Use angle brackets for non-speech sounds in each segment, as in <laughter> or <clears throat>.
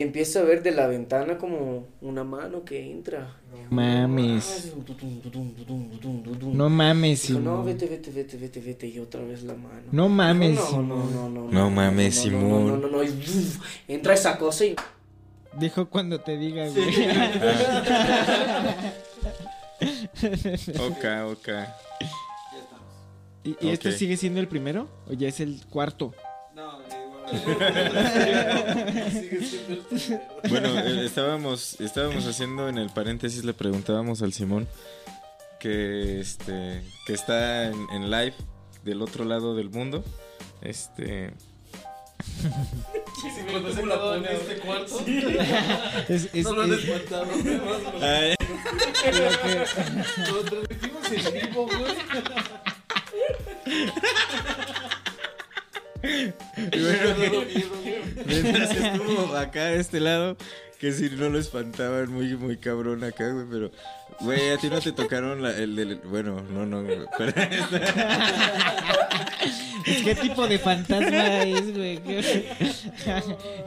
Empiezo a ver de la ventana como una mano que entra. Mames. No mames, Dijo, no, Simón. vete, vete, vete, vete, vete. Y otra vez la mano. No mames, Dijo, no, Simón. no, no, no, No mames, no, no, Simón. No, no, no, entra esa cosa y Dijo cuando te diga, güey. <laughs> Ok, ok. ¿Y, y este sigue siendo el primero? ¿O ya es el cuarto? <laughs> Bueno, eh, estábamos, estábamos haciendo en el paréntesis, le preguntábamos al Simón que este que está en, en live del otro lado del mundo. Este <laughs> Sí, cuando se quedó en este cuarto. <laughs> Es, es- No lo han es- ay, Lo transmitimos en vivo, güey. Y bueno, mientras estuvo acá de este lado, que si no lo espantaban muy muy cabrón acá, güey, pero güey, a ti no te tocaron la- el del bueno, no, no, güey, pero <laughs> ¿Qué tipo de fantasma es, güey? ¿Qué-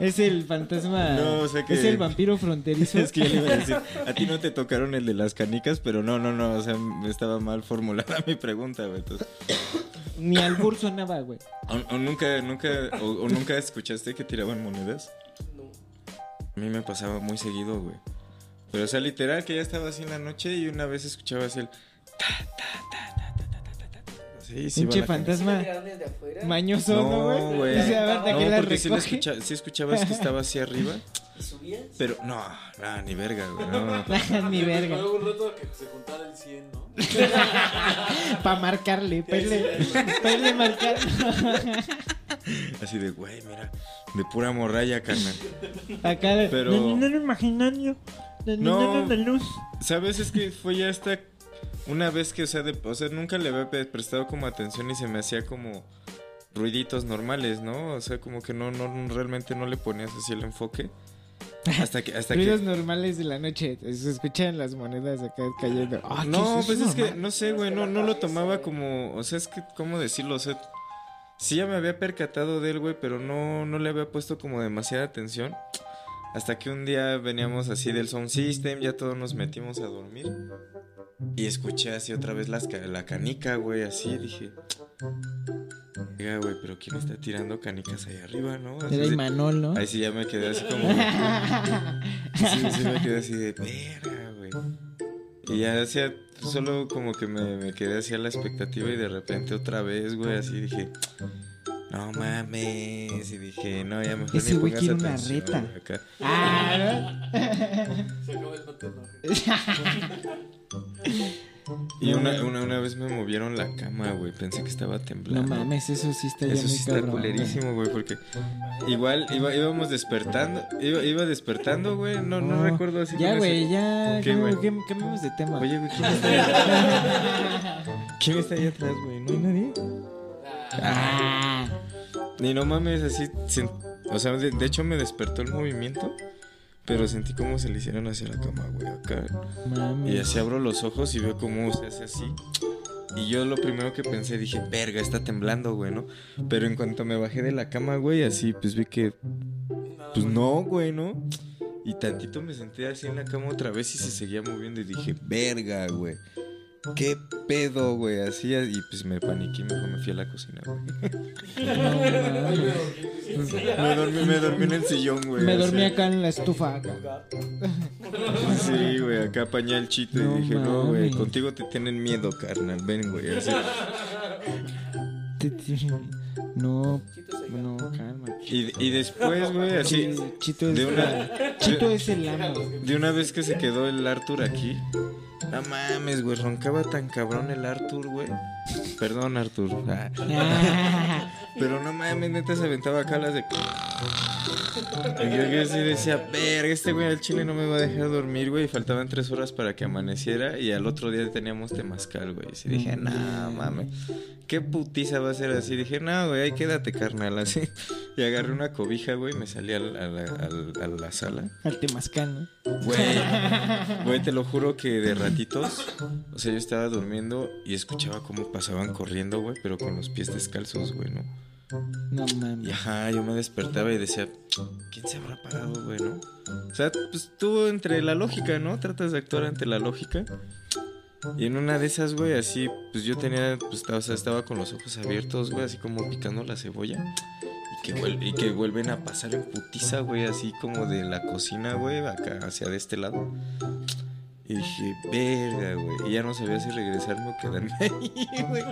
<laughs> Es el fantasma. No, o sea que- Es el vampiro fronterizo. <laughs> Es que yo le iba a decir, a ti no te tocaron el de las canicas, pero no, no, no, o sea, estaba mal formulada mi pregunta, güey. entonces- ni albur sonaba, güey. ¿O, o nunca, nunca, o, o nunca escuchaste que tiraban monedas? No. A mí me pasaba muy seguido, güey. Pero, o sea, literal, que ya estaba así en la noche y una vez escuchaba así el... Ta, ta, ta, Sí, sí. Pinche fantasma. Mañoso, ¿no, güey? No, güey. No, porque recoge? si, la escucha, si escuchabas que estaba así arriba. ¿Y subías? pero no, no, ni verga, güey, no. <laughs> Ni verga. Luego un rato que se juntara el 100, ¿no? <laughs> Para marcarle, para irle, pa' irle marcando. Así de, güey, mira, de pura morralla, carnal. Acá, de- Pero- no, no, no, imaginario. No, no, no, luz. ¿Sabes? Es que fue ya hasta una vez que, o sea, de- o sea, nunca le había prestado como atención y se me hacía como ruiditos normales, ¿no? O sea, como que no, no, realmente no le ponías así el enfoque. Hasta que, hasta Ruidos que... normales de la noche. Se escuchan las monedas acá cayendo. ¿qué No, es pues eso, es que, normal? no sé, güey, no, no lo tomaba como, o sea, es que, ¿cómo decirlo? O sea, sí ya me había percatado de él, güey, pero no, no le había puesto como demasiada atención. Hasta que un día veníamos así del sound system, ya todos nos metimos a dormir. Y escuché así otra vez las la canica, güey, así, dije... Oiga, güey, pero ¿quién está tirando canicas ahí arriba, no? Así Era Imanol, ¿no? Ahí sí ya me quedé así como... Sí, sí me quedé así de verga, güey. Y ya hacía solo como que me, me quedé así a la expectativa y de repente otra vez, güey, así dije, no mames. Y dije, no, ya mejor Ese ni güey quiere una atención, reta. acá. Ah, Se acaba el no. <laughs> Y una, una, una vez me movieron la cama, güey. Pensé que estaba no temblando. mames, eso sí está Eso sí está culerísimo, güey, porque igual iba, íbamos despertando, iba, iba despertando, güey, no, no, recuerdo así. Ya, güey, ya. ¿Qué, güey? cam- Cambiemos de tema. Oye, güey, ¿quién está ahí atrás? <laughs> ¿Quién está ahí atrás, güey? ¿No hay nadie? Ah, Ni no mames, así, sen- o sea, de, de hecho me despertó el movimiento, pero sentí como se le hicieron hacia la cama, güey, acá. mames. Y así abro los ojos y veo cómo se hace así. Y yo lo primero que pensé, dije, verga, está temblando, güey, ¿no? Pero en cuanto me bajé de la cama, güey, así, pues vi que, pues no, güey, ¿no? Y tantito me senté así en la cama otra vez y se seguía moviendo y dije, verga, güey. ¿Qué pedo, güey? Así, y pues me paniqué y mejor me fui a la cocina, güey. <laughs> Me dormí, me dormí en el sillón, güey. Me así. dormí acá en la estufa. acá. Sí, güey, acá apañé el chito No y dije, no, güey, contigo te tienen miedo, carnal, ven, güey. Así. No, no, calma. Y, y después, güey, así, Sí, Chito es, de una- la- Chito es el amo. de una vez que se quedó el Arthur aquí, no mames, güey, roncaba tan cabrón el Arthur, güey. Perdón, Arthur. Ah, Ah, pero no mames, neta se aventaba acá las de... Yo que sí decía, verga, este güey al chile no me va a dejar dormir, güey. Y faltaban tres horas para que amaneciera y al otro día teníamos temazcal, güey. Y dije, no mames, qué putiza va a ser así. Dije, no, güey, ahí quédate, carnal, así. Y agarré una cobija, güey, y me salí al- a la, al- a la sala. al temazcal, ¿no? Güey, <laughs> güey, te lo juro que de ratitos, o sea, yo estaba durmiendo y escuchaba cómo pasaban corriendo, güey, pero con los pies descalzos, güey, ¿no? No Y mames. ajá, yo me despertaba y decía, ¿quién se habrá parado, güey, no? O sea, pues tú entre la lógica, ¿no? Tratas de actuar ante la lógica. Y en una de esas, güey, así, pues yo tenía, pues estaba, o sea, estaba con los ojos abiertos, güey, así como picando la cebolla. Y que, vuel- y que vuelven a pasar en putiza, güey, así como de la cocina, güey, acá hacia de este lado. Y dije, verga, güey. Y ya no sabía si regresarme o quedarme <laughs> ahí, güey.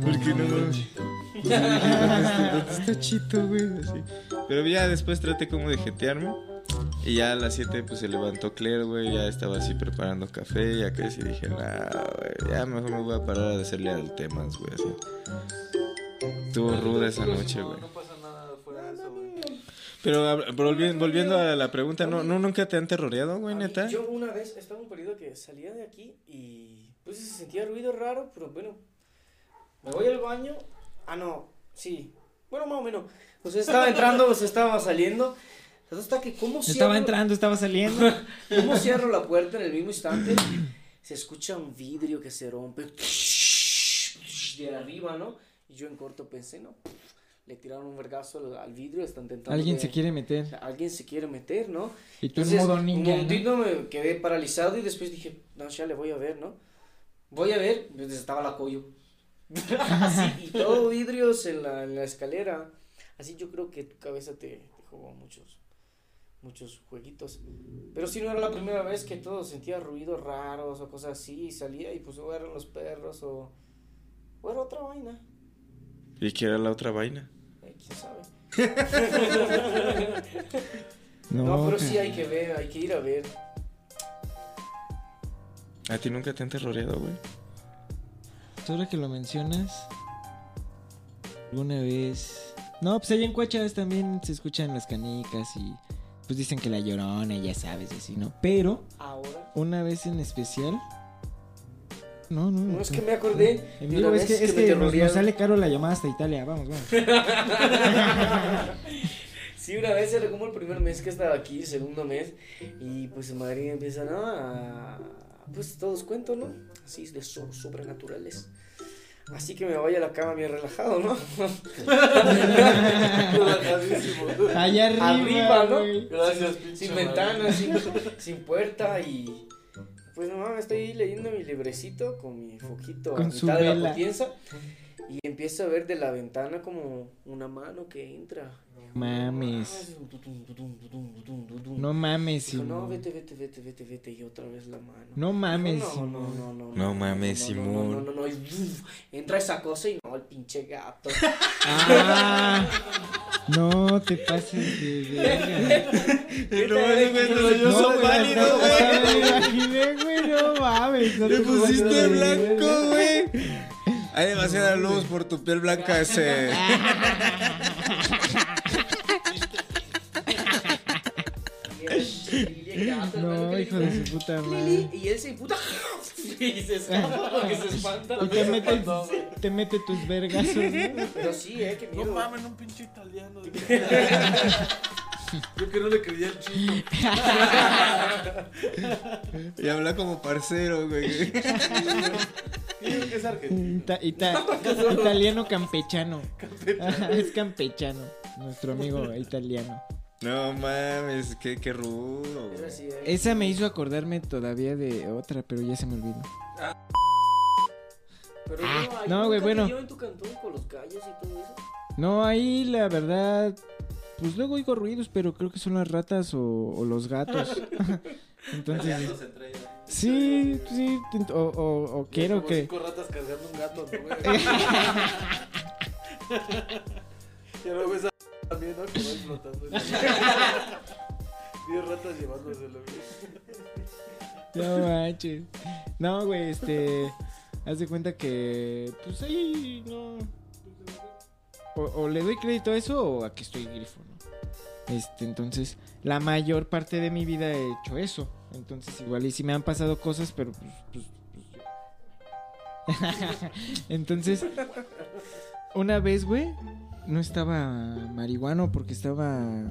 Porque no <laughs> dije, ¿Dónde está, Chito, güey? Así. Pero ya después traté como de jetearme. Y ya a las 7 pues se levantó Claire, güey. Ya estaba así preparando café. Y acá sí dije, nah, güey. Ya mejor me voy a parar a hacerle al temas, güey. Así. Estuvo ruda esa noche, güey. No pasa nada fuera de eso, güey. Pero volviendo a la pregunta, ¿no, ¿no nunca te han terroreado, güey, A mí- neta? Yo una vez estaba en un periodo que salía de aquí y pues se sentía ruido raro, pero bueno, me voy al baño. Ah, no, sí. Bueno, más o menos. Pues estaba entrando, pues estaba saliendo. Hasta que cómo Estaba cierro- entrando, estaba saliendo. <laughs> ¿Cómo cierro la puerta en el mismo instante? Se escucha un vidrio que se rompe de arriba, ¿no? Y yo en corto pensé, no, le tiraron un vergazo al, al vidrio, están intentando. Alguien de- se quiere o meter. sea, alguien se quiere meter, ¿no? Y tú en Entonces, modo ninja. Un ¿no? momentito me quedé paralizado y después dije, no, ya le voy a ver, ¿no? Voy a ver, pues estaba la coyo. <laughs> Así, y todo vidrios en la, en la escalera. Así yo creo que tu cabeza te, te jugó muchos, muchos jueguitos. Pero si no era la primera vez que todo sentía ruidos raros o cosas así y salía y pues o eran los perros o, o era otra vaina. ¿Y qué era la otra vaina? ¿Quién sabe? <laughs> No, No, pero sí hay que ver, hay que ir a ver. ¿A ti nunca te han terroreado, güey? Ahora que lo mencionas, alguna vez. No, pues allá en Cuachas también se escuchan las canicas y pues dicen que la llorona, ya sabes, así, ¿no? Pero Ahora. una vez en especial. No, no. No es que me acordé. En de vivo, una es que, vez es que nos, nos terrorearon. sale caro la llamada hasta Italia. Vamos, vamos. <laughs> Sí, una vez era como el primer mes que estaba aquí, segundo mes, y pues en Madrid empiezan ¿no? a. Pues todos cuentos, ¿no? Así de so- sobrenaturales. Así que me voy a la cama bien relajado, ¿no? <laughs> Allá arriba, Arriba, ¿no? Gracias, sin María. ventana, sin, sin puerta y. Pues no mames, estoy leyendo mi librecito con mi foquito Con a su mitad de la vela. potienza y empiezo a ver de la ventana como una mano que entra. Mames. No mames, Dijo, no, vete, vete, vete, vete, vete, y otra vez la mano. No mames, no, no, no, no, No mames, Simón. No, no, no, entra esa cosa y no, el pinche gato. Ah, <laughs> no te pases de verga. No, güey puso güey, pálido, hasta- güey. hasta me imaginé, güey, no mames. no Te pusiste blanco, güey. Hay demasiada luz por tu piel blanca ese. <laughs> No, hijo de su puta "Lili", madre. Y él se imputa. <laughs> Y se escapa porque se espanta. Y te mete, te mete tus vergazos, ¿no? Pero sí, eh, qué No miedo. mames, un pinche italiano. <laughs> Yo que no le creía el chino. Y habla como parcero, güey. Que es argentino. Ita- ita- <laughs> italiano campechano. Ajá, es campechano. Nuestro amigo italiano. No mames, qué, qué rudo, güey. eh. Esa me hizo acordarme todavía de otra, pero ya se me olvidó. Pero Ah, ahí no, nunca güey, te bueno. dio en tu cantón con los gallos y todo eso? No, ahí la verdad, pues luego oigo ruidos, pero creo que son las ratas o, o los gatos. <laughs> <laughs> Entonces, Peleándose entre ellas. sí, sí, o, o, o quiero Como que... Cinco ratas cargando un gato, ¿no, güey? <laughs> Ya esa también, ¿no? Que va explotando. <laughs> Diez ratas llevándoselo, güey. No manches. No, güey, este... Haz de cuenta que, pues ahí no... O, o le doy crédito a eso o a que estoy grifo, ¿no? Este, entonces, la mayor parte de mi vida he hecho eso. Entonces, igual y si me han pasado cosas, pero pues... pues, pues, <laughs> entonces, una vez, güey, no estaba marihuano porque estaba...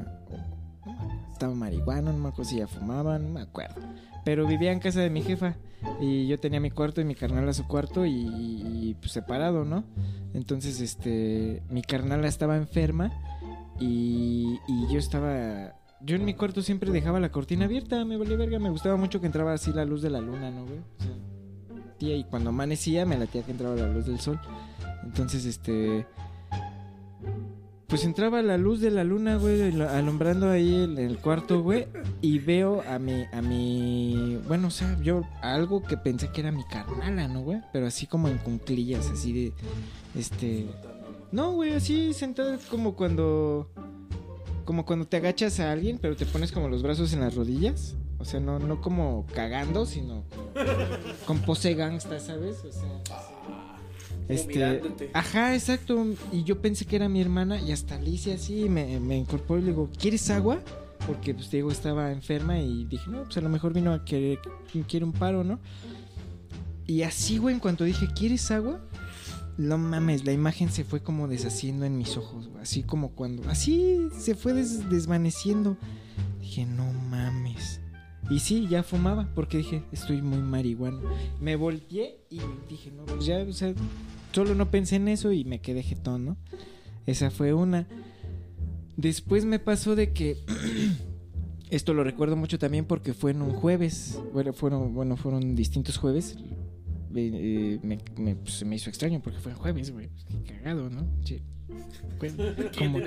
estaba marihuana, no me acuerdo ya fumaba, no me acuerdo. Pero vivía en casa de mi jefa y yo tenía mi cuarto y mi carnal a su cuarto y, y, pues separado, ¿no? Entonces, este, mi carnala estaba enferma y, y yo estaba... Yo en mi cuarto siempre dejaba la cortina abierta, me valía verga, me gustaba mucho que entraba así la luz de la luna, ¿no, güey? O sea, tía, y cuando amanecía me latía que entraba la luz del sol. Entonces, este... Pues entraba la luz de la luna, güey, al- alumbrando ahí el, el cuarto, güey, y veo a mi, a mi, bueno, o sea, yo algo que pensé que era mi carnala, ¿no, güey? Pero así como en cunclillas, así de, este, no, güey, así sentada como cuando, como cuando te agachas a alguien, pero te pones como los brazos en las rodillas, o sea, no, no como cagando, sino con pose gangsta, ¿sabes? O sea. Este, ajá, exacto. Y yo pensé que era mi hermana y hasta le hice así, me, me incorporó y le digo, ¿quieres agua? Porque pues te digo, estaba enferma y dije, no, pues a lo mejor vino a querer, quiere un paro, ¿no? Y así, güey, en cuanto dije, ¿quieres agua? No mames, la imagen se fue como deshaciendo en mis ojos, güey. Así como cuando, así se fue des- desvaneciendo. Dije, no mames. Y sí, ya fumaba, porque dije, estoy muy marihuana. Me volteé y dije, no, pues ya, o sea, solo no pensé en eso y me quedé jetón, ¿no? Esa fue una. Después me pasó de que <clears throat> esto lo recuerdo mucho también porque fue en un jueves. Bueno, fueron, bueno, fueron distintos jueves. Eh, me, me- pues, se me hizo extraño porque fue en jueves, güey. Qué cagado, ¿no? Sí. <laughs> Como-.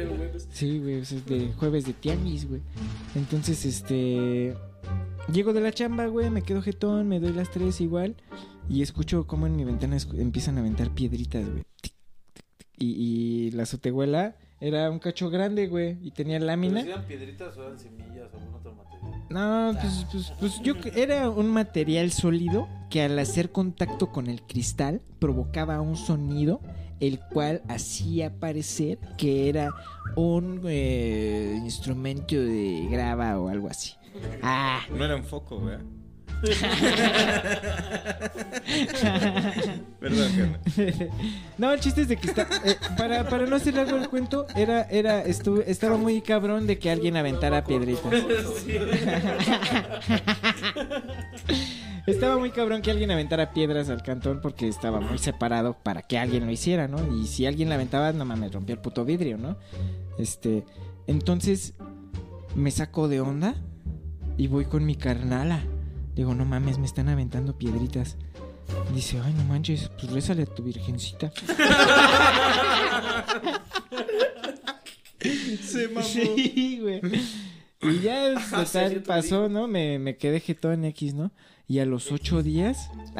Sí, güey, o sea, es de jueves de tianguis, güey. Entonces, este. Llego de la chamba, güey, me quedo jetón, me doy las tres igual. Y escucho cómo en mi ventana empiezan a aventar piedritas, güey. Y, y la azotehuela era un cacho grande, güey, y tenía lámina. ¿Eran piedritas o eran semillas o algún otro material? No, pues, pues, pues yo era un material sólido que al hacer contacto con el cristal provocaba un sonido el cual hacía parecer que era un eh, instrumento de grava o algo así. Ah, No era un foco, ¿verdad? <laughs> Perdón, no, el chiste es de que está, eh, para, para no hacer largo el cuento, era, era, estaba muy cabrón de que alguien aventara piedritas. <laughs> <laughs> Estaba muy cabrón que alguien aventara piedras al cantón porque estaba muy separado para que alguien lo hiciera, ¿no? Y si alguien la aventaba, no mames, rompía el puto vidrio, ¿no? Este, entonces me saco de onda y voy con mi carnala. Digo, no mames, me están aventando piedritas. Dice, ay, no manches, pues rézale a tu virgencita. <laughs> Se mamó. Sí, güey. Y ya total, pasó, ¿no? Me, me quedé jetón X, ¿no? Y a los ocho días. <laughs>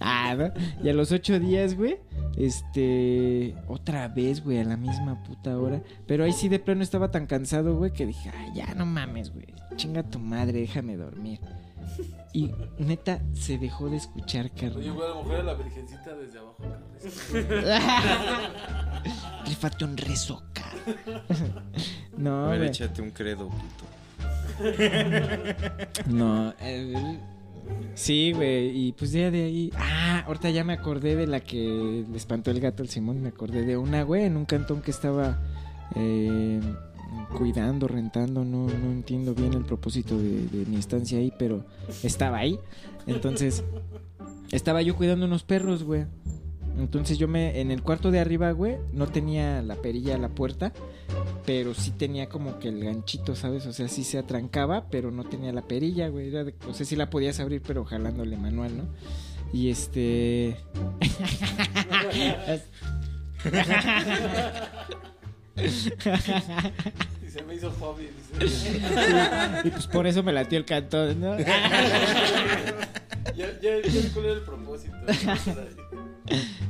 ah, ¿no? Y a los ocho días, güey. Este. Otra vez, güey, a la misma puta hora. Pero ahí sí de plano estaba tan cansado, güey, que dije, ay, ya no mames, güey. Chinga tu madre, déjame dormir. Y neta, se dejó de escuchar, Oye, carnal. güey, a lo mejor era la virgencita desde abajo. Rífate <laughs> un rezo, cabrón. <laughs> no, A ver, güey. échate un credo, puto. <laughs> No, eh, sí, güey, y pues ya de ahí. Ah, ahorita ya me acordé de la que le espantó el gato al Simón. Me acordé de una, güey, en un cantón que estaba eh, cuidando, rentando. No, no entiendo bien el propósito de, de mi estancia ahí, pero estaba ahí. Entonces, estaba yo cuidando unos perros, güey. Entonces yo me, en el cuarto de arriba, güey, no tenía la perilla a la puerta, pero sí tenía como que el ganchito, ¿sabes? O sea, sí se atrancaba, pero no tenía la perilla, güey. Era de- o sea, sí la podías abrir, pero jalándole manual, ¿no? Y este... <laughs> Y se me hizo hobby. <laughs> Y pues por eso me latió el cantón, ¿no? <laughs> Ya, ya, ya vi cuál era el propósito.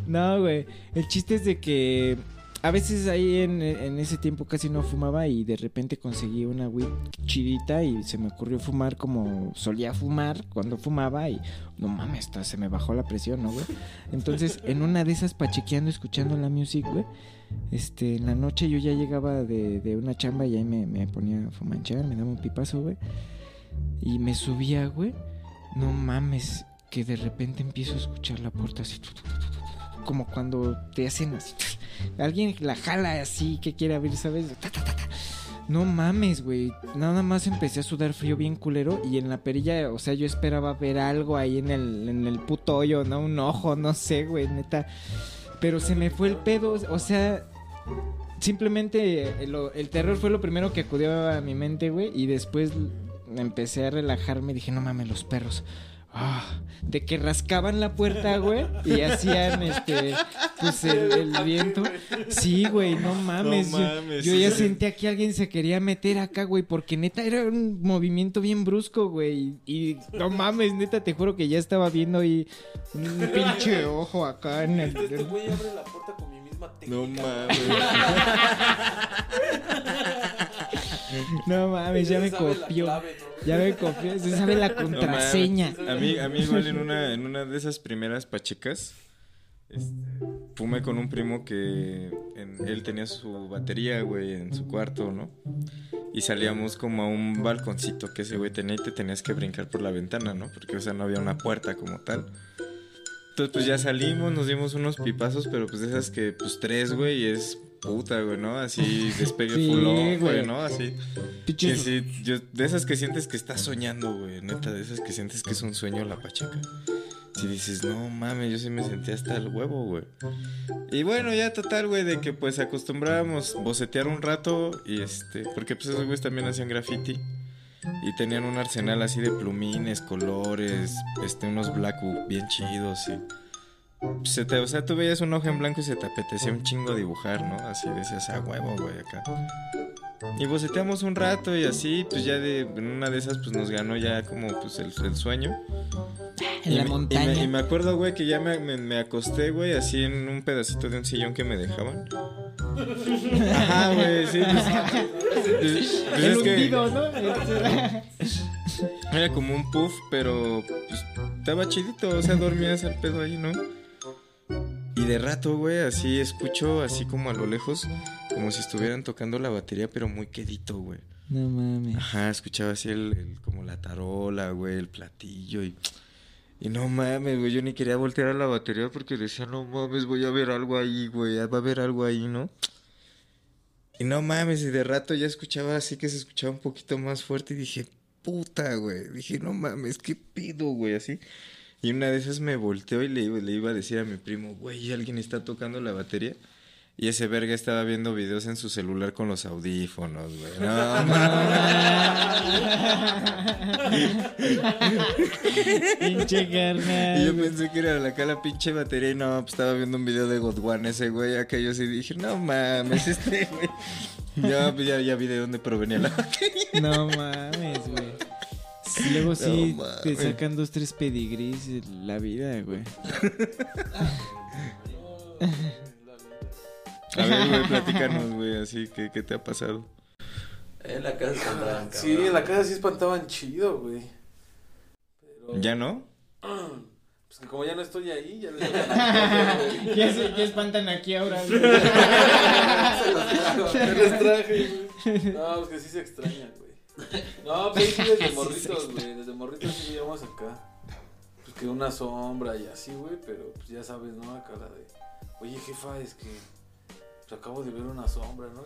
No, güey. El chiste es de que a veces ahí en, ese tiempo casi no fumaba y de repente conseguí una weed chidita y se me ocurrió fumar como solía fumar cuando fumaba y no mames, hasta se me bajó la presión, ¿no, güey? Entonces, en una de esas pachequeando, escuchando la music, güey, este, en la noche yo ya llegaba de, una chamba y ahí me, ponía a fumanchar, me daba un pipazo, güey. Y me subía, güey. No mames, que de repente empiezo a escuchar la puerta así. Como cuando te hacen así. <laughs> Alguien la jala así que quiere abrir, ¿sabes? No mames, güey. Nada más empecé a sudar frío bien culero. Y en la perilla, o sea, yo esperaba ver algo ahí en el, en el puto hoyo, ¿no? Un ojo, no sé, güey, neta. Pero se me fue el pedo. O sea, simplemente el, el terror fue lo primero que acudió a mi mente, güey. Y después empecé a relajarme. Dije, no mames, los perros. Ah, de que rascaban la puerta, güey, y hacían <laughs> este, pues el, el viento. Sí, güey, no mames. No yo- mames, yo, ya sentía que alguien se quería meter acá, güey, porque neta era un movimiento bien brusco, güey. Y no mames, neta, te juro que ya estaba viendo ahí un pinche ojo acá en el. Este güey abre la puerta con mi misma No técnica. mames. <laughs> <laughs> No mames, ya me copió. Ya me copió. Se sabe la <laughs> contraseña. a mí, a mí igual en una, en una de esas primeras pachecas, este, fumé con un primo que en- él tenía su batería, güey, en su cuarto, ¿no? Y salíamos como a un balconcito que ese güey tenía y te tenías que brincar por la ventana, ¿no? Porque, o sea, no había una puerta como tal. Entonces, pues ya salimos, nos dimos unos pipazos, pero pues de esas que, pues tres, güey, es puta, güey, ¿no? Así <laughs> despegue Sí, full on, güey. ¿no? Así. Sí, sí, yo, de esas que sientes que estás soñando, güey, neta, de esas que sientes que es un sueño la pacheca. Si dices, no mames, yo sí me sentía hasta el huevo, güey. Y bueno, ya total, güey, de que pues acostumbrábamos bocetear un rato y este, porque pues esos güeyes también hacían graffiti. Y tenían un arsenal así de plumines, colores, este, unos black bien chidos y... Se te, o sea, tú veías un ojo en blanco y se te apetecía un chingo dibujar, ¿no? Así decías, a huevo, güey, acá. Y boceteamos un rato y así, pues ya de en una de esas pues nos ganó ya como pues el, el sueño. En Y la me- y me- montaña. Y me, acuerdo, güey, que ya me, me- acosté, güey, así en un pedacito de un sillón que me dejaban. Ajá, güey, sí. Pues, <laughs> pues- es que hundido, ¿no? era como un puff, pero pues, estaba chidito, o sea, dormías al pedo ahí, ¿no? Y de rato, güey, así escucho, así como a lo lejos, como si estuvieran tocando la batería, pero muy quedito, güey. No mames. Ajá, escuchaba así el, el- como la tarola, güey, el platillo y... Y no mames, güey, yo ni quería voltear a la batería porque decía, no mames, voy a ver algo ahí, güey, va a haber algo ahí, ¿no? Y no mames, y de rato ya escuchaba así que se escuchaba un poquito más fuerte y dije, puta, güey, dije, no mames, ¿qué pido, güey? Así. Y una de esas me volteó y le, iba- le iba a decir a mi primo, güey, alguien está tocando la batería. Y ese verga estaba viendo videos en su celular con los audífonos, güey. No, <laughs> Pinche Y yo carnal. pensé que era la pinche batería y no, pues estaba viendo un video de God One ese güey, acá yo sí dije, no mames, este güey. <laughs> Ya, ya, ya vi de dónde provenía la batería. No mames, güey. Luego <laughs> sí No te sacan dos, tres pedigrís en la vida, güey. A ver, güey, <laughs> platícanos, güey, así, ¿qué, qué te ha pasado? En la casa espantaban, Sí, en la casa sí espantaban chido, güey. Pero... ¿Ya no? <clears throat> Pues que como ya no estoy ahí, ya les <laughs> Ya se ya espantan aquí ahora. Se les traje, güey. No, pues que sí se extraña, güey. <laughs> No, pues sí desde <laughs> morritos, güey. Desde morritos sí vivíamos acá. Pues que una sombra y así, güey. Pero pues ya sabes, ¿no? Acá la de. Oye, jefa, es que. Pues acabo de ver una sombra, ¿no?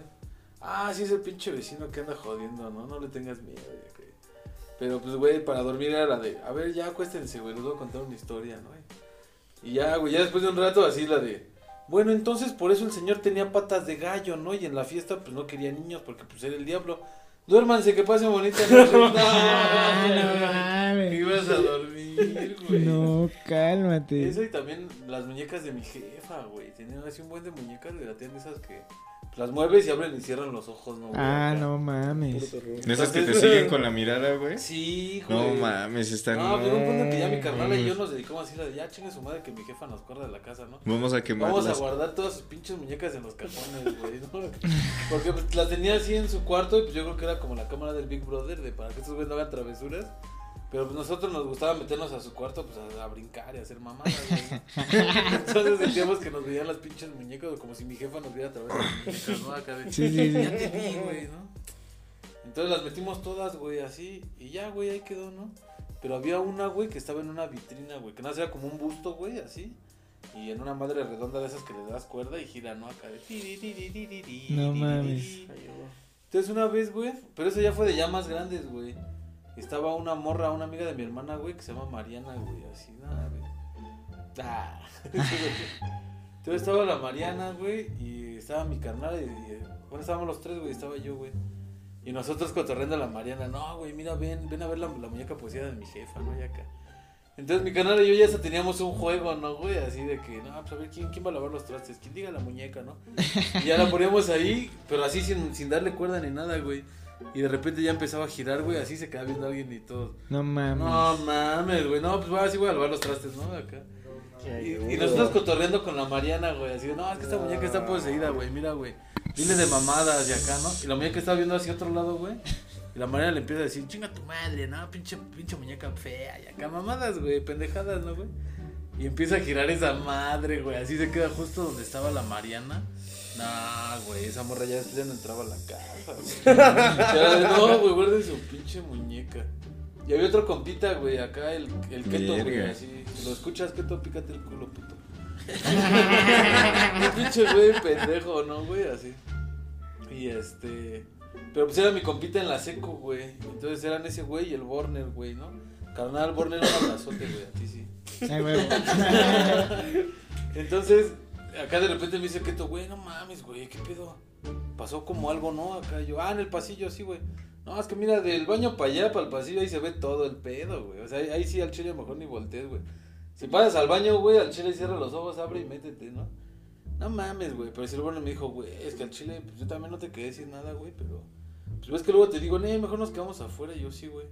Ah, sí, es el pinche vecino que anda jodiendo, ¿no? No le tengas miedo, ya que. Pero pues, güey, para dormir era la de. A ver, ya acuéstense, güey. Les voy a contar una historia, ¿no? Y ya, güey, ya después de un rato así la de. Bueno, entonces por eso el señor tenía patas de gallo, ¿no? Y en la fiesta pues no quería niños porque pues era el diablo. Duérmanse, que pasen bonita noche. <laughs> No, no que ibas a dormir, güey. No, cálmate. Eso y también las muñecas de mi jefa, güey. Tenían así un buen de muñecas, le latían de esas que las mueves y abren y cierran los ojos, ¿no? güey? Ah, Acá. no mames. ¿De esas que te siguen con la mirada, güey? Sí, güey. No mames, están... No, pero un punto que ya mi carnal y yo nos dedicamos así la de ya chingue su madre que mi jefa nos corra de la casa, ¿no? Vamos a quemarlas. Vamos a guardar todas sus pinches muñecas en los cajones, güey, ¿no? <laughs> Porque pues, las tenía así en su cuarto y pues yo creo que era como la cámara del Big Brother de para que estos güeyes no hagan travesuras. Pero pues nosotros nos gustaba meternos a su cuarto pues a, a brincar y a hacer mamadas, <laughs> güey. Entonces sentíamos que nos veían las pinches muñecas como si mi jefa nos viera a través de las muñecas, ¿no? Acá de, Sí, sí, sí. ya te vi, güey, ¿no? Entonces las metimos todas, güey, así y ya, güey, ahí quedó, ¿no? Pero había una, güey, que estaba en una vitrina, güey, que no era como un busto, güey, así. Y en una madre redonda de esas que le das cuerda y gira, ¿no? Acá de... No mames. Entonces una vez, güey, pero eso ya fue de ya más grandes, güey. Estaba una morra, una amiga de mi hermana, güey, que se llama Mariana, güey, así, nada, güey. Ah. <laughs> Entonces estaba la Mariana, güey, y estaba mi carnal, y, bueno, estábamos los tres, güey, estaba yo, güey. Y nosotros cotorreando a la Mariana, no, güey, mira, ven, ven a ver la, muñeca poseída de mi jefa, ¿no? Y acá. Entonces mi canal y yo ya teníamos un juego, ¿no, güey? Así de que, no, pues a ver, ¿quién, quién va a lavar los trastes? ¿Quién diga la muñeca, no? Y ya la poníamos ahí, pero así sin, sin darle cuerda ni nada, güey. Y de repente ya empezaba a girar, güey, así se quedaba viendo a alguien y todo. No mames. No mames, güey, no, pues así voy a lavar los trastes, ¿no? Acá. Y, y nosotros cotorreando con la Mariana, güey, así de, no, es que esta muñeca está poseída, güey, mira, güey. Viene de mamadas y acá, ¿no? Y la muñeca estaba viendo hacia otro lado, güey. Y la Mariana le empieza a decir, chinga tu madre, no, pinche, pinche muñeca fea. Y acá mamadas, güey, pendejadas, ¿no, güey? Y empieza a girar esa madre, güey. Así se queda justo donde estaba la Mariana. Nah, güey, esa morra ya después ya no entraba a la casa, güey. <laughs> No, güey, guarden su pinche muñeca. Y había otro compita, güey, acá el, el keto, güey, así. Si lo escuchas, keto, pícate el culo, puto. <laughs> Un pinche güey pendejo, ¿no, güey? Así. Y este. Pero pues era mi compita en la seco, güey. Entonces eran ese güey y el Borner, güey, ¿no? Carnal, Borner, un abrazote, güey, a ti sí. Ay, huevo. <laughs> Entonces, acá de repente me dice Keto, güey, no mames, güey, ¿qué pedo? Pasó como algo, ¿no? Acá yo, ah, en el pasillo, sí, güey. No, es que mira, del baño para allá, para el pasillo, ahí se ve todo el pedo, güey. O sea, ahí, sí al chile mejor ni voltees, güey. Si pasas al baño, güey, al chile cierra los ojos, abre y métete, ¿no? No mames, güey. Pero si el bueno me dijo, güey, es que al chile, pues yo también no te quedé decir nada, güey, pero. Pues ves que luego te digo, nee, mejor nos quedamos afuera. Y yo sí, güey.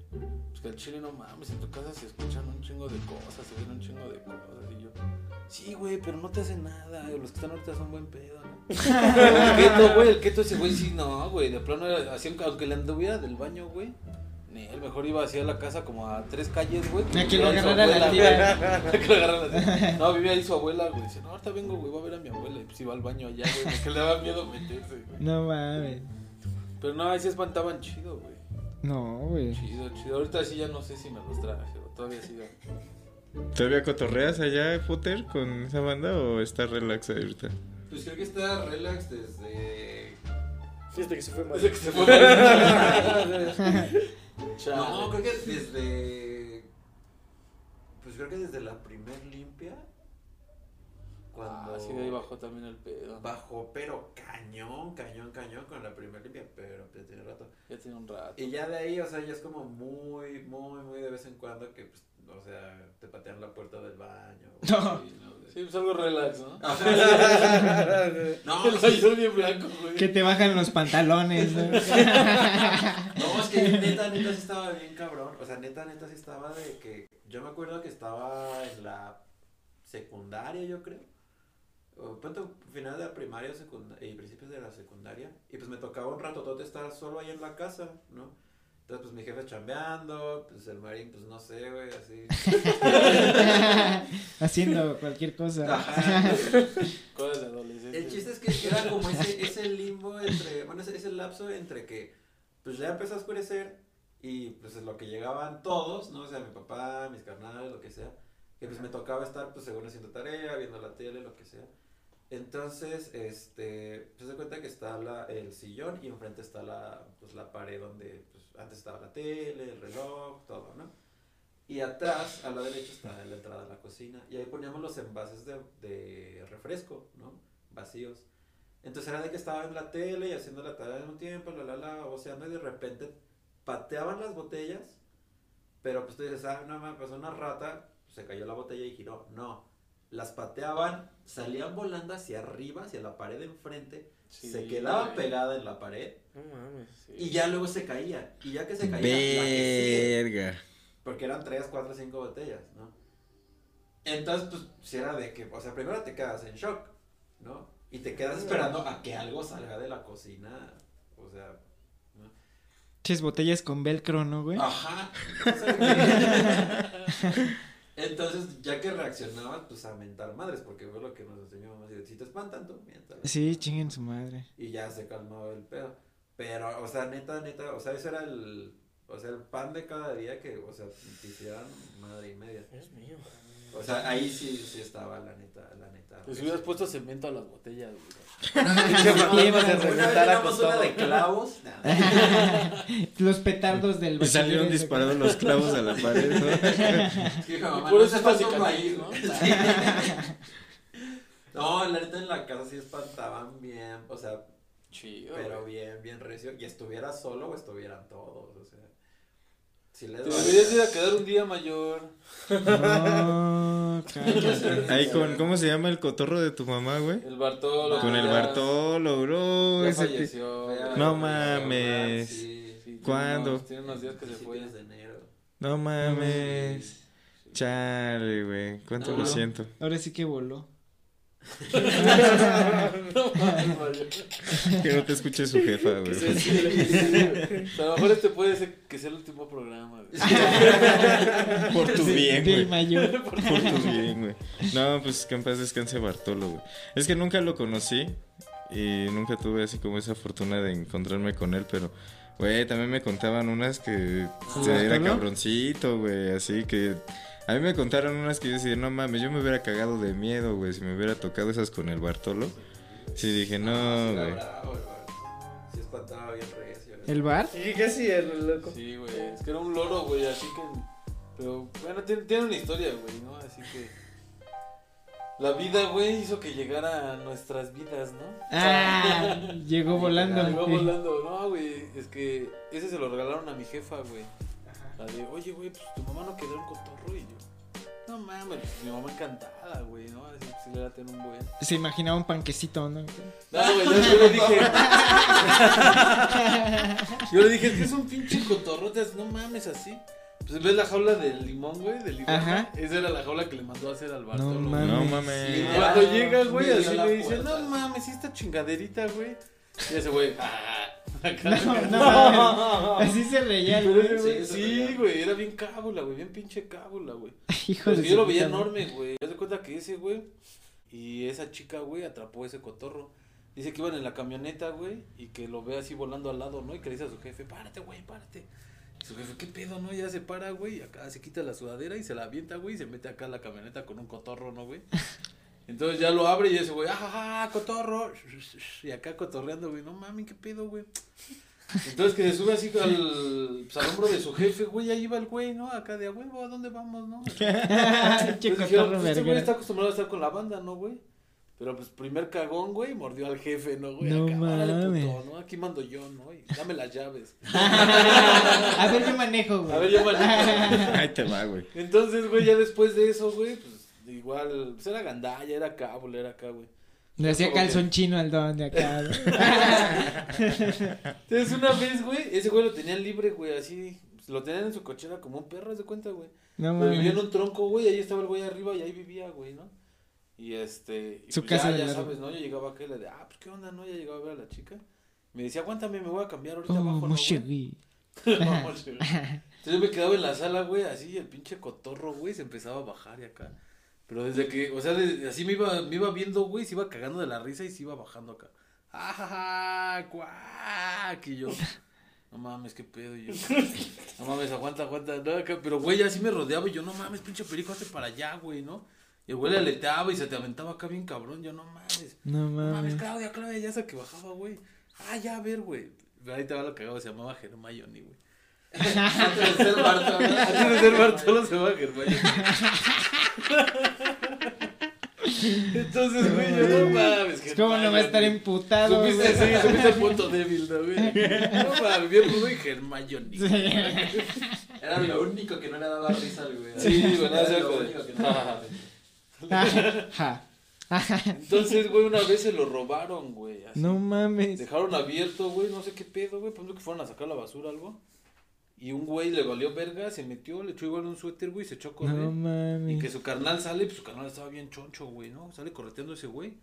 Pues que al chile no mames, en tu casa se escuchan un chingo de cosas, se ven un chingo de cosas. Y yo, sí, güey, pero no te hacen nada. Los que están ahorita son buen pedo, ¿no? <laughs> el keto, güey, el keto ese güey, sí, no, güey. De plano, era así, aunque le anduviera del baño, güey. Ni él mejor iba hacia la casa como a tres calles, güey. A que lo agarrara la güey. <laughs> Que lo agarrara la tía. <laughs> No, vivía ahí su abuela, güey. Dice, no, ahorita vengo, güey, voy a ver a mi abuela. Y pues iba al baño allá, güey, porque le daba miedo meterse, güey. No mames. Pero no, ahí se espantaban chido, güey. No, güey. Chido, chido. Ahorita sí ya no sé si me los traje, todavía sigo. ¿Todavía cotorreas allá, Puter, con esa banda o está relax ahorita? Pues creo que está relax desde. Fíjate que se fue mal. Desde que se fue. Chale. <laughs> No, creo que desde. Pues creo que desde la primer limpia. Cuando. Ah, sí, de ahí bajó también el pedo. Bajó, pero cañón, cañón, cañón con la primer limpia, pero ya tiene rato. Ya tiene un rato. Y ya de ahí, o sea, ya es como muy, muy, muy de vez en cuando que, pues, o sea, te patean la puerta del baño. <laughs> No. Sí, ¿no? De- Sí, pues algo relax, ¿no? <laughs> No, el sí, mayor bien blanco, güey. Que te bajan los pantalones, ¿no? <laughs> No, es que neta, neta sí estaba bien cabrón. O sea, neta, neta sí estaba de que. Yo me acuerdo que estaba en la secundaria, yo creo. Pronto, final de la primaria y principios de la secundaria. Y pues me tocaba un rato de estar solo ahí en la casa, ¿no? Entonces, pues mi jefe chambeando, pues el marín, pues no sé, güey, así. <laughs> Haciendo cualquier cosa. Ajá. <laughs> Cosas de adolescente. El chiste es que era como ese, ese limbo entre, bueno, ese, ese lapso entre que pues ya empezó a oscurecer y pues es lo que llegaban todos, ¿no? O sea, mi papá, mis carnales, lo que sea, que pues me tocaba estar pues según haciendo tarea, viendo la tele, lo que sea. Entonces, este, pues se cuenta que está la, el sillón y enfrente está la, pues, la pared donde pues, antes estaba la tele, el reloj, todo, ¿no? Y atrás, a la derecha, está la entrada a la cocina. Y ahí poníamos los envases de, de refresco, ¿no? Vacíos. Entonces era de que estaba en la tele y haciendo la tarea al mismo tiempo, la, la, la, oceando, y de repente pateaban las botellas. Pero pues tú dices, ah, no, me pasó una rata, se cayó la botella y giró. No. Las pateaban, salían volando hacia arriba, hacia la pared de enfrente, Sí, se quedaban güey. pegada en la pared No mames. Sí. y ya luego se caían. Y ya que se caían, la que sigue, Verga. porque eran 3, 4, 5 botellas, ¿no? Entonces, pues, si era de que, o sea, primero te quedas en shock, ¿no? Y te quedas esperando a que algo salga de la cocina, o sea, ¿no? Ches botellas con velcro, ¿no, güey? Ajá. <laughs> Entonces, ya que reaccionabas, pues a mentar madres, porque fue lo que nos enseñó mamá. Si te espantan, tú miéntales. Sí, chinguen su madre. Y ya se calmaba el pedo. Pero, o sea, neta, neta, o sea, ese era el, o sea, el pan de cada día que, o sea, te hicieran madre y media. Dios mío. O sea, ahí sí, sí estaba, la neta, la neta. Les hubieras puesto cemento a las botellas, güey. <laughs> Una de clavos. <laughs> Los petardos del Y salieron disparados los clavos a la pared, ¿no? <laughs> Sí, mamá, por no eso se está pasó cicatriz, maíz, ¿no? Sí. No, la neta en la casa sí espantaban bien, o sea, Chido, pero güey. bien, bien recio. Y estuviera solo o estuvieran todos, o sea. Sí les Te deberías ir a quedar un día mayor. No. <laughs> Ahí con, ¿cómo se llama el cotorro de tu mamá, güey? El Bartolo. Con el Bartolo, bro. Ya falleció. No mames. Sí, Sí, tiene ¿Cuándo? unos- Tiene unos días que se fue. de enero. No mames. Chale, güey. ¿Cuánto No, lo siento? Ahora sí que voló. Que no te escuche su jefa, güey. Sí, sí, sí. A lo mejor este puede ser que sea el último programa. güey. <laughs> Por tu bien, güey. mayor. Por tu bien, güey. No, pues que en paz descanse Bartolo, güey. Es que nunca lo conocí y nunca tuve así como esa fortuna de encontrarme con él, pero, güey, también me contaban unas que se era cabroncito, güey, así que... A mí me contaron unas que yo decía, no mames, yo me hubiera cagado de miedo, güey, si me hubiera tocado esas con el Bartolo. Sí, dije, no, Sí, era güey. Sí espantaba bien. ¿El bar? ¿Y qué hacía el loco? Sí, güey. Es que era un loro, güey. Así que. Pero, bueno, tiene, tiene una historia, güey, ¿no? Así que. La vida, güey, hizo que llegara a nuestras vidas, ¿no? Ah, llegó <laughs> volando. Llegó volando. No, güey. Es que ese se lo regalaron a mi jefa, güey. La de, oye, güey, pues tu mamá no quedó en cotorro y yo. No mames, pues, mi mamá encantada, güey, ¿no? Así pues, sí le da tener un buen. Se imaginaba un panquecito, ¿no? No, güey, yo, yo le dije. <laughs> yo le dije, es que es un pinche cotorrote, no mames así. Pues ves la jaula del limón, güey, del limón. Ajá. Esa era la jaula que le mandó a hacer al Bartolo. No güey. No mames. mames. Y Ah, cuando llega, güey, así le dice, puerta. no mames, ¿y esta chingaderita, güey? Y ese güey, ah, No, no mames. Así se reía el güey. Sí, güey, era bien cábula, güey, bien pinche cábula, güey. <laughs> Hijo Pues de yo lo veía puta enorme, güey. Haz de cuenta que ese, güey, y esa chica, güey, atrapó ese cotorro. Dice que iban en la camioneta, güey, y que lo ve así volando al lado, ¿no? Y que le dice a su jefe, párate, güey, párate. Y su jefe, ¿qué pedo, no? Ya se para, güey, y acá se quita la sudadera y se la avienta, güey, y se mete acá a la camioneta con un cotorro, ¿no, güey? Entonces ya lo abre y ese güey, ¡ah, cotorro! Y acá cotorreando, güey, no mami, ¿qué pedo, güey? Entonces que se sube así al, pues, al hombro de su jefe, güey, ahí va el güey, ¿no? Acá de, a huevo, ¿a dónde vamos, no? <laughs> Entonces dijeron, pues, este güey está acostumbrado a estar con la banda, ¿no, güey? Pero pues primer cagón, güey, mordió al jefe, ¿no, güey? No Acá, "Órale, mames. puto, ¿no? Aquí mando yo, ¿no? Y dame las llaves. <laughs> A ver, yo manejo, güey. A ver, yo manejo. Ahí te va, güey. Entonces, güey, ya después de eso, güey, pues igual, pues era gandalla, era cábula, era acá, güey. Le hacía como que- calzón chino al don de acá. ¿no? <laughs> Entonces una vez, güey, ese güey lo tenían libre, güey, así, pues, lo tenían en su cochera como un perro, de cuenta, güey. No Pero vivía en mames. un tronco, güey, ahí estaba el güey arriba y ahí vivía, güey, ¿no? Y este, y Su pues casa ya, de ya sabes, ¿no? Yo llegaba acá y le de, ah, pues qué onda, ¿no? Ya llegaba a ver a la chica. Me decía, aguántame, me voy a cambiar ahorita Oh, abajo, ¿no, güey. <laughs> Entonces yo me quedaba en la sala, güey, así, y el pinche cotorro, güey, se empezaba a bajar y acá. Pero desde que, o sea, desde- así me iba, me iba viendo, güey, se iba cagando de la risa y se iba bajando acá. ¡Ah, cuac! Y yo, no mames, qué pedo. Y yo, no mames, aguanta, aguanta. No, acá, pero, güey, así me rodeaba y yo, no mames, pinche perico, hazte para allá, güey, ¿no? Y el güey le aleteaba y se te aventaba acá bien cabrón. Yo, no mames. No No mames, mames. Claudia, Claudia, ya sé que bajaba, güey. Ah, ya, a ver, güey. Ahí te va lo cagado, se llamaba Germayoni, güey. <laughs> Antes de ser Bartolo. Antes de ser Bartolo se llamaba Germayoni. Entonces, güey, yo no mames. ¿Cómo no va a estar emputado? Supiste, sí, supiste el punto débil, ¿no, güey? No mames, bien rudo y Germayoni. Era lo único que no le daba risa al güey. Sí, güey, nada, Era lo único que no le daba. Entonces, güey, una vez se lo robaron, güey. así. No mames. Dejaron abierto, güey, no sé qué pedo, güey. Ejemplo, que fueron a sacar la basura o algo. Y un güey le valió verga, se metió, le echó igual un suéter, güey, se echó a correr. No y que mames. su carnal sale, pues su carnal estaba bien choncho, güey, ¿no? Sale correteando ese güey.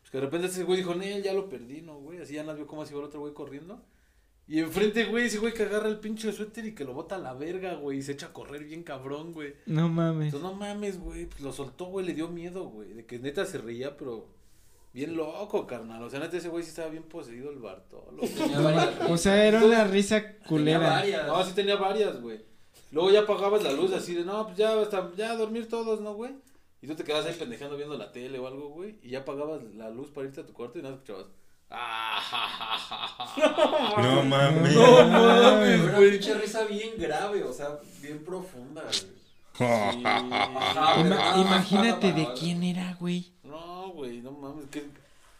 Pues que de repente ese güey dijo, Nel, ya lo perdí, ¿no, güey? Así ya nos vio cómo así va el otro güey corriendo. Y enfrente, güey, ese güey que agarra el pinche suéter y que lo bota a la verga, güey, y se echa a correr bien cabrón, güey. No mames. Entonces, no mames, güey, pues lo soltó, güey, le dio miedo, güey, de que neta se reía, pero bien loco, carnal. O sea, neta ese güey sí estaba bien poseído el Bartolo. güey. <laughs> Tenía varias O sea, era una risa Tenía culera. varias. No, sí tenía varias, güey. Luego ya apagabas la luz así de, no, pues ya, hasta, ya a dormir todos, ¿no, güey? Y tú te quedabas ahí pendejando viendo la tele o algo, güey. Y ya apagabas la luz para irte a tu cuarto y nada escuchabas. Ah, ja, ja, ja, ja. <laughs> No mames. No mames, Una güey. pinche risa bien grave, o sea, bien profunda, güey. Sí. Ajá, Ima- güey. imagínate de Ah, quién era, güey. No, güey, no mames. Que,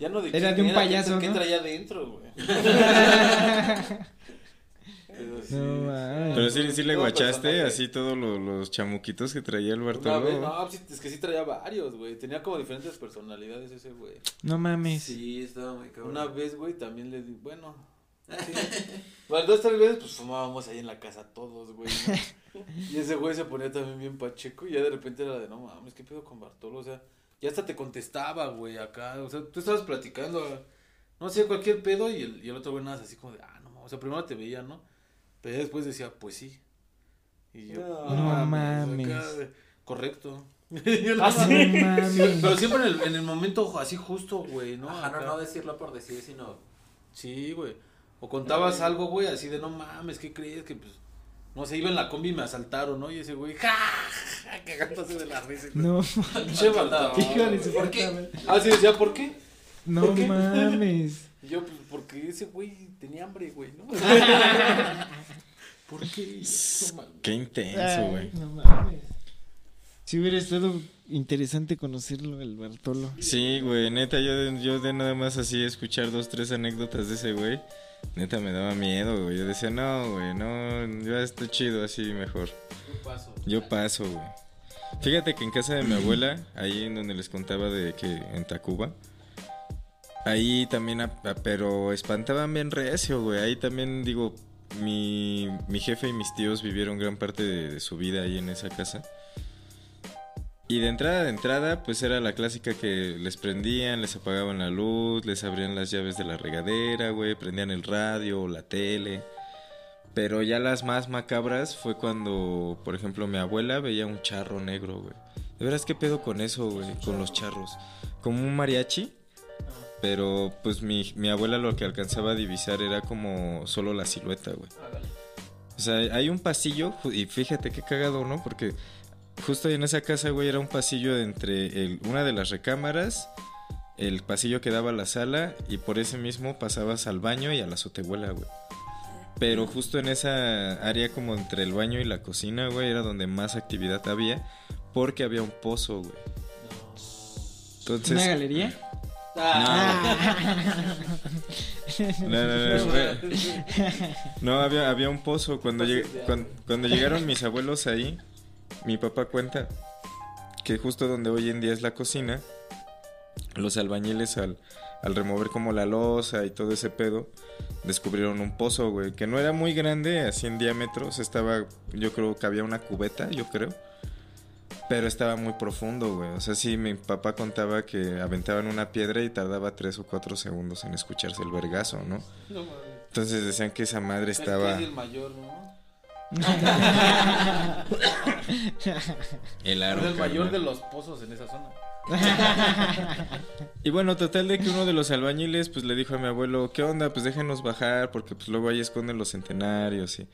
ya no de Era quién de un que- payaso, que ¿no? traía adentro, güey. <laughs> Pero sí. No mames. Pero sí, sí le Todo guachaste personaje. así todos los, los chamuquitos que traía el Una vez, Bartolo. no, sí, es que sí traía varios, güey. Tenía como diferentes personalidades ese güey. No mames. Sí, estaba muy cabrón. Una vez, güey, también le di, bueno. Sí. <laughs> Bueno, dos, tres veces, pues fumábamos ahí en la casa todos, güey. ¿no? Y ese güey se ponía también bien pacheco y ya de repente era de, no mames, ¿qué pedo con Bartolo? O sea, ya hasta te contestaba, güey, acá. O sea, tú estabas platicando, no sé, cualquier pedo y el, y el otro güey nada más así como de, ah, no mames. O sea, primero te veía, ¿no? Pero ya después decía, pues sí. Y yo, No, No mames. acá Correcto. Y <laughs> yo, no Ah, sí, mames. mames. Pero siempre en el, en el momento así justo, güey, ¿no? Ajá, no, no decirlo por decir, sino. Sí, güey. O contabas algo, güey, así de no mames, ¿qué crees? Que pues, no sé, iba en la combi y me asaltaron, ¿no? Y ese güey, <laughs> ¡ja! ja, Cagándose de la risa. No, <laughs> Che, Bartolo. hijo de su ¿Por qué? Ah, sí, decía, ¿por qué? No ¿Por qué? mames. <laughs> Y yo, pues, porque ese güey tenía hambre, güey, ¿no? ¿Por qué? No. Qué intenso, güey. No mames. Si hubiera estado interesante conocerlo, el Bartolo. Sí, güey, neta, yo, de- yo de nada más así escuchar dos, tres anécdotas de ese güey, neta me daba miedo, güey. Yo decía, no, güey, no, ya está chido así mejor. Yo paso. Yo paso, güey. Fíjate que en casa de mi <clears throat> abuela, ahí en donde les contaba de que en Tacuba, ahí también, a- a- pero espantaban bien recio, güey. Ahí también, digo, mi, mi jefe y mis tíos vivieron gran parte de, de su vida ahí en esa casa. Y de entrada, de entrada, pues era la clásica que les prendían, les apagaban la luz, les abrían las llaves de la regadera, güey, prendían el radio, la tele. Pero ya las más macabras fue cuando, por ejemplo, mi abuela veía un charro negro, güey. De veras, ¿qué pedo con eso, güey? Con los charros. Como un mariachi, pero pues mi, mi abuela lo que alcanzaba a divisar era como solo la silueta, güey. O sea, hay un pasillo, y fíjate qué cagado, ¿no? Porque justo ahí en esa casa, güey, era un pasillo de entre el- una de las recámaras, el pasillo que daba a la sala, y por ese mismo pasabas al baño y a la azotehuela, güey. Pero justo en esa área como entre el baño y la cocina, güey, era donde más actividad había, porque había un pozo, güey. Entonces... ¿Una galería? No, no, no, fue- <laughs> no, había, había un pozo. Cuando, lleg- cuan- cuando, llegaron mis abuelos ahí, mi papá cuenta que justo donde hoy en día es la cocina, los albañiles al, al remover como la losa y todo ese pedo, descubrieron un pozo, güey, que no era muy grande, así en diámetros, estaba, yo creo que había una cubeta, yo creo. Pero estaba muy profundo, güey. O sea, sí, mi papá contaba que aventaban una piedra y tardaba tres o cuatro segundos en escucharse el vergazo, ¿no? No. Entonces decían que esa madre estaba... es el mayor, ¿no? <laughs> El Es aro, el mayor carnal. de los pozos en esa zona. Y bueno, total de que uno de los albañiles pues le dijo a mi abuelo, ¿qué onda? Pues déjenos bajar porque pues luego ahí esconden los centenarios y...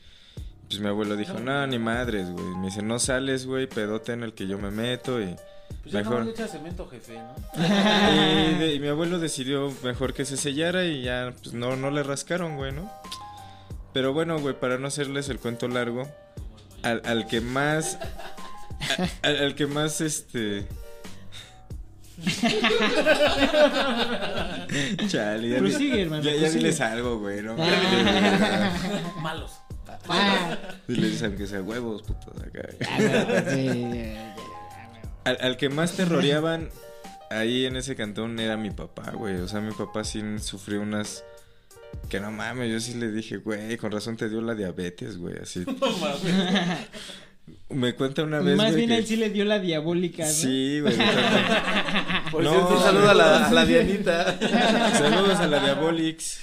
Pues mi abuelo dijo, no, ni madres, güey. Me dice, no sales, güey, pedote en el que yo me meto y... Pues ya Mejor. no le echa cemento, jefe, ¿no? Y, de- y mi abuelo decidió mejor que se sellara y ya pues no, no le rascaron, güey, ¿no? Pero bueno, güey, para no hacerles el cuento largo, al, al que más... a- <laughs> al, al que más, este... <laughs> Chale, ya, Prosigue, di- hermano, ya, ya diles algo, güey, ¿no? Malos. Ah, Diles aunque sea huevos, putos, acá. sí, ya, ya, Al, al que más terroreaban <laughs> ahí en ese cantón era mi papá, güey. O sea, mi papá sí sufrió unas... Que no mames, yo sí le dije, güey, con razón te dio la diabetes, güey, así. <laughs> No mames. <laughs> Me cuenta una vez, Más güey, bien que- él sí le dio la diabólica, ¿no? Sí, güey. <laughs> Por No, cierto, un saludo a la, a la. Dianita. Saludos a la Diabolix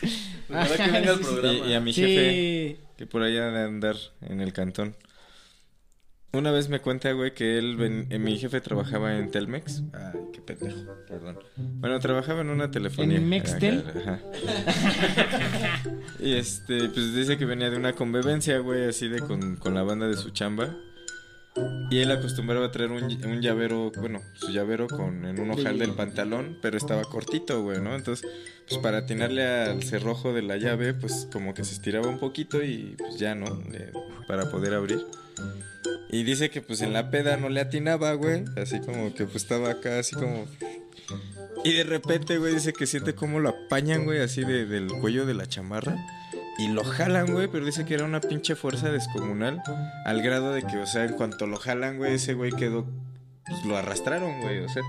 Ojalá que venga al programa. y, y a mi Sí. jefe, que por allá de andar en el cantón. Una vez me cuenta, güey, que él, ven- eh, mi jefe trabajaba en Telmex. Ay, qué pendejo, perdón. Bueno, trabajaba en una telefonía. ¿En Mextel? Ajá. y este, pues dice que venía de una convivencia, güey, así de con, con la banda de su chamba. Y él acostumbraba a traer un, un llavero, bueno, su llavero con, en un ojal del pantalón, pero estaba cortito, güey, ¿no? Entonces, pues para atinarle al cerrojo de la llave, pues como que se estiraba un poquito y pues ya, ¿no? Le- para poder abrir. Y dice que pues en la peda no le atinaba, güey. Así como que pues estaba acá, así como... Y de repente, güey, dice que siente como lo apañan, güey, así de- del cuello de la chamarra. Y lo jalan, güey, pero dice que era una pinche fuerza descomunal. Al grado de que, o sea, en cuanto lo jalan, güey, ese güey quedó... Pues lo arrastraron, güey, o sea.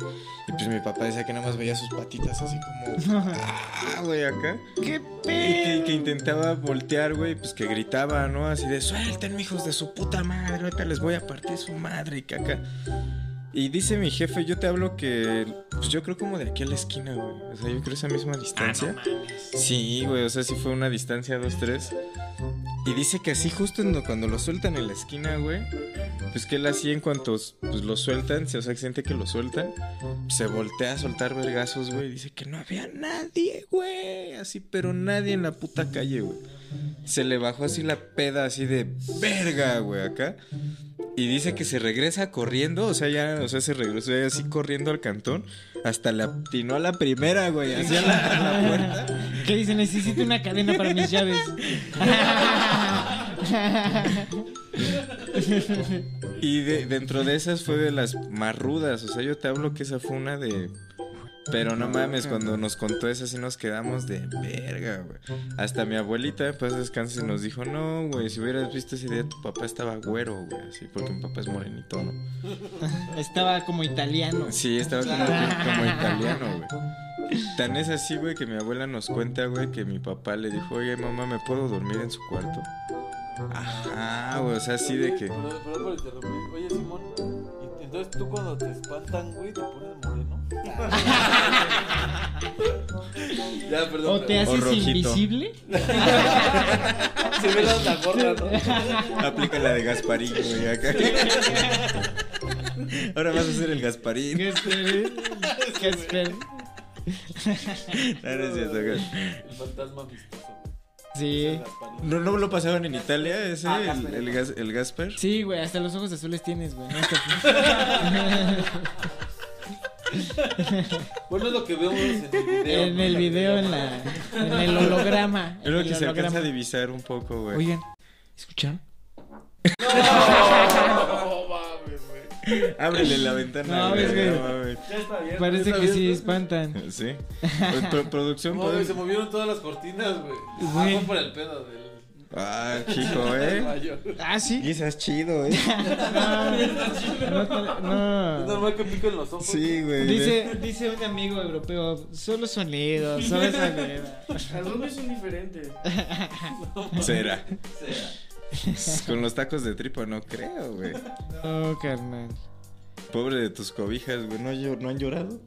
Y pues mi papá decía que nada más veía sus patitas así como... <laughs> Ah, güey, acá. ¡Qué Y que, que intentaba voltear, güey, pues que gritaba, ¿no? Así de, suelten, hijos de su puta madre, ahorita les voy a partir su madre y que acá. Y dice mi jefe, yo te hablo que, pues yo creo como de aquí a la esquina, güey. O sea, yo creo esa misma distancia. sí, güey, o sea, sí fue una distancia dos, tres. Y dice que así justo cuando lo sueltan en la esquina, güey, pues que él así en cuanto pues, lo sueltan, o sea, que siente que lo sueltan, se voltea a soltar vergazos, güey. Dice que no había nadie, güey. Así, pero nadie en la puta calle, güey. Se le bajó así la peda, así de verga, güey, acá. Y dice que se regresa corriendo, o sea, ya, o sea, se regresó ya así corriendo al cantón. Hasta le atinó a la primera, güey, hacia la, la puerta. <laughs> ¿Qué dice? Necesito una cadena para mis llaves. <laughs> Y de- dentro de esas fue de las más rudas. O sea, yo te hablo que esa fue una de. Pero no mames, cuando nos contó esa sí nos quedamos de verga, güey. Hasta mi abuelita, pues descanse, nos dijo, no, güey, si hubieras visto ese día, tu papá estaba güero, güey, así, porque mi papá es morenito, ¿no? <laughs> Estaba como italiano. Sí, estaba como, como <laughs> italiano, güey. Tan es así, güey, que mi abuela nos cuenta, güey, que mi papá le dijo, oye, mamá, ¿me puedo dormir en su cuarto? Ajá, güey, o sea, así de que... Perdón, perdón por interrumpir. Oye, Simón, ¿y- entonces tú cuando te espantan, güey, te pones. <laughs> ya, perdón. ¿O te haces invisible? <laughs> Se ve la, la gorra, ¿no? Aplica la de Gasparín, güey, acá. Ahora vas a ser el Gasparín. ¿Qué esperes? ¿Qué esperes? No, no es cierto, güey. El fantasma amistoso, güey. Sí. Gasparín. ¿No, ¿No lo pasaban en Italia ese, Ah, el, Gasper. el, gas, el Gasper? Sí, güey, hasta los ojos azules tienes, güey. <laughs> No <laughs> Bueno, es lo que vemos en el video. en ¿no? el video, en la, en el holograma. Es lo en que el se alcanza a divisar un poco, güey. Oigan, ¿escucharon? No, mames, güey. Ábrele la ventana, No, güey. es que- no mames. Ya está bien. Parece ¿está que sí abierto? espantan. Sí. <laughs> Pues, pro- producción, No, güey, ¿puedes- se movieron todas las cortinas, güey. Ah, Güey. fue por el pedo del. Ah, <laughs> chico, ¿eh? Ah, sí. Quizás chido, ¿eh? <laughs> No, no, Es no. normal que piquen los ojos. Sí, güey. Dice, dice un amigo europeo, solo sonidos, solo sonidos. Algunos son diferentes. <laughs> Será. Con los tacos de tripa no creo, güey. No, carnal. Pobre de tus cobijas, güey. ¿No, ¿No han llorado?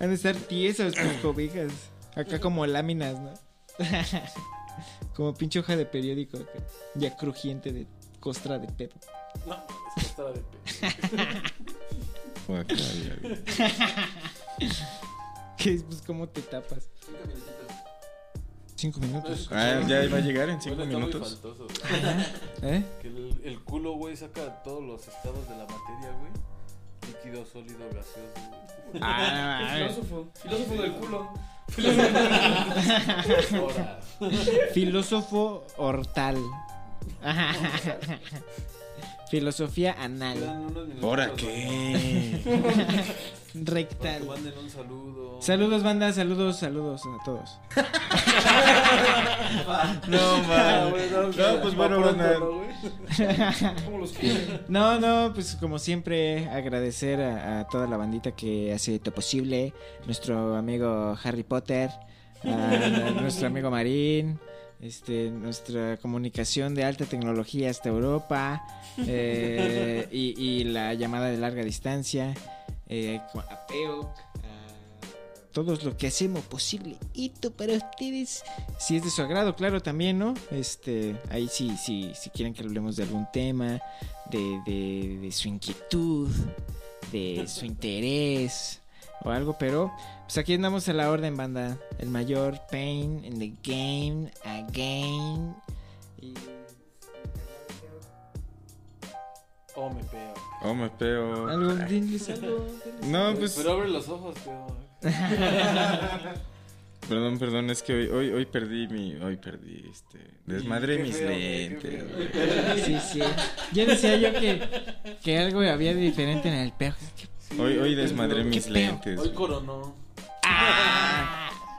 Han de estar tiesos tus cobijas. Acá como láminas, ¿no? <laughs> como pinche hoja de periódico. acá, Ya crujiente de costra de pedo. No, es costra de pe. Guacala, güey. Que es, pues, ¿cómo te tapas? Cinco minutos. Ah, ya va a llegar en cinco Bueno, está muy minutos. faltoso, güey. ¿Eh? Que el, el culo, güey, saca todos los estados de la materia, güey. Líquido, sólido, gaseoso, güey. Ah, <laughs> Filósofo. Filósofo del culo. Filósofo hortal. <laughs> Filosofía anal. Quedan unos minutos, ¿Ahora güey, qué? Que Rectal. manden un saludo. Saludos, banda, saludos, saludos a todos. <laughs> No, man. no, No, pues va bueno, pronto, banda. ¿no. No, no, pues como siempre agradecer a, a toda la bandita que hace esto posible. Nuestro amigo Harry Potter, a <laughs> nuestro amigo Marín, este, nuestra comunicación de alta tecnología hasta Europa eh, y, y la llamada de larga distancia, eh, a Peo, a todos lo que hacemos posible. Esto para ustedes, si es de su agrado, claro, también, ¿no? Este, ahí sí, sí, si quieren que hablemos de algún tema, de, de, de su inquietud, de su interés o algo, pero pues aquí andamos a la orden, banda. El mayor pain in the game again. Y... Oh, me pego. Oh, me peo. Algo, diles algo, No, pues. Pero abre los ojos, peo. <laughs> Perdón, perdón, es que hoy, hoy, hoy perdí mi. Hoy perdí este. Mis feo, lentes. güey. Sí, sí. Ya decía yo que, que algo había de diferente en el. Sí, Hoy, hoy desmadré mis peo? lentes. Hoy coronó.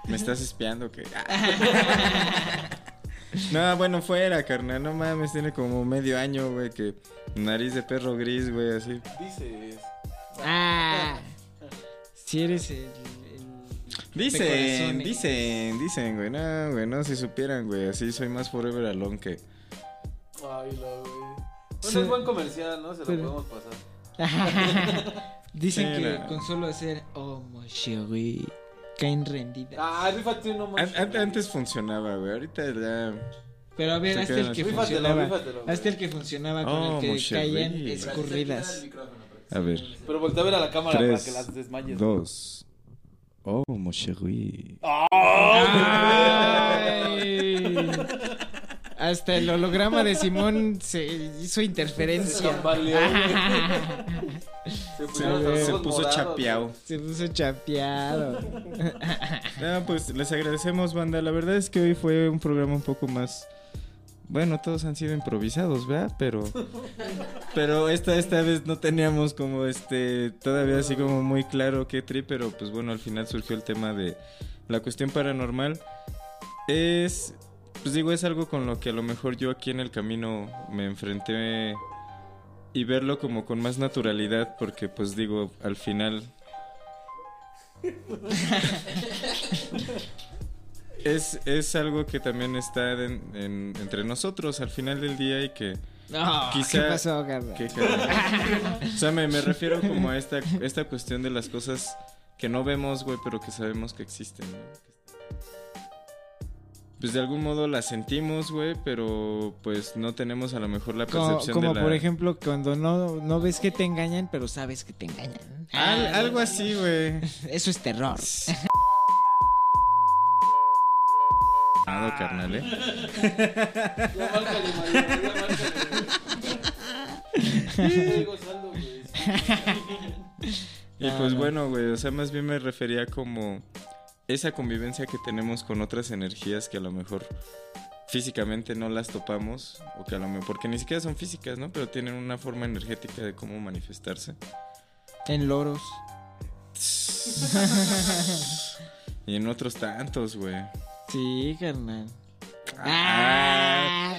¿Me estás espiando que <laughs> No, bueno, fuera, carnal. No mames, tiene como medio año, güey, que nariz de perro gris, güey, así. Dices. Ah, si eres el. el- Dicen, Pecorazones. dicen, dicen, güey. No, güey, no, si supieran, güey. Así soy más forever alone que. Ay, lo, güey. Bueno, Sí. es buen comercial, ¿no? Se lo podemos pasar. <laughs> Dicen Sí, que no. con solo hacer oh mon chéri caen rendidas. Ah, rífate uno más. An- an- antes funcionaba, güey. Ahorita ya. Pero a ver, Se quedan el que. Rífatelo, funcionaba. rífatelo. Hazte el que funcionaba con Oh, el que caían Pero escurridas. A ver. Pero voltea a ver a la cámara Tres, para que las desmayes. Dos. Oh, mon chéri. Hasta el holograma de Simón se hizo interferencia. Se puso chapeado. Se puso chapeado. No, pues les agradecemos, banda. La verdad es que hoy fue un programa un poco más. Bueno, todos han sido improvisados, ¿verdad? Pero. <laughs> Pero esta, esta vez no teníamos como este. Todavía así como muy claro qué trip, pero pues bueno, al final surgió el tema de la cuestión paranormal. Es. Pues digo, es algo con lo que a lo mejor yo aquí en el camino me enfrenté. Y verlo como con más naturalidad, porque pues digo, al final <laughs> es, es algo que también está en- en- entre nosotros al final del día y que... No, Quizá- ¿qué pasó, que- que- o sea, me, me refiero como a esta, esta cuestión de las cosas que no vemos, güey, pero que sabemos que existen, ¿no? Pues de algún modo las sentimos, güey, pero pues no tenemos a lo mejor la Como, percepción como de la... por ejemplo cuando no, no ves que te engañan, pero sabes que te engañan. Al- Ah, algo así, güey. <laughs> Eso es terror. Carnal, ¿eh? <laughs> Y pues no. bueno, güey, o sea, más bien me refería como esa convivencia que tenemos con otras energías que a lo mejor físicamente no las topamos, o que a lo mejor, porque ni siquiera son físicas, ¿no? Pero tienen una forma energética de cómo manifestarse. En loros. <laughs> Y en otros tantos, güey. Sí, carnal. Ah,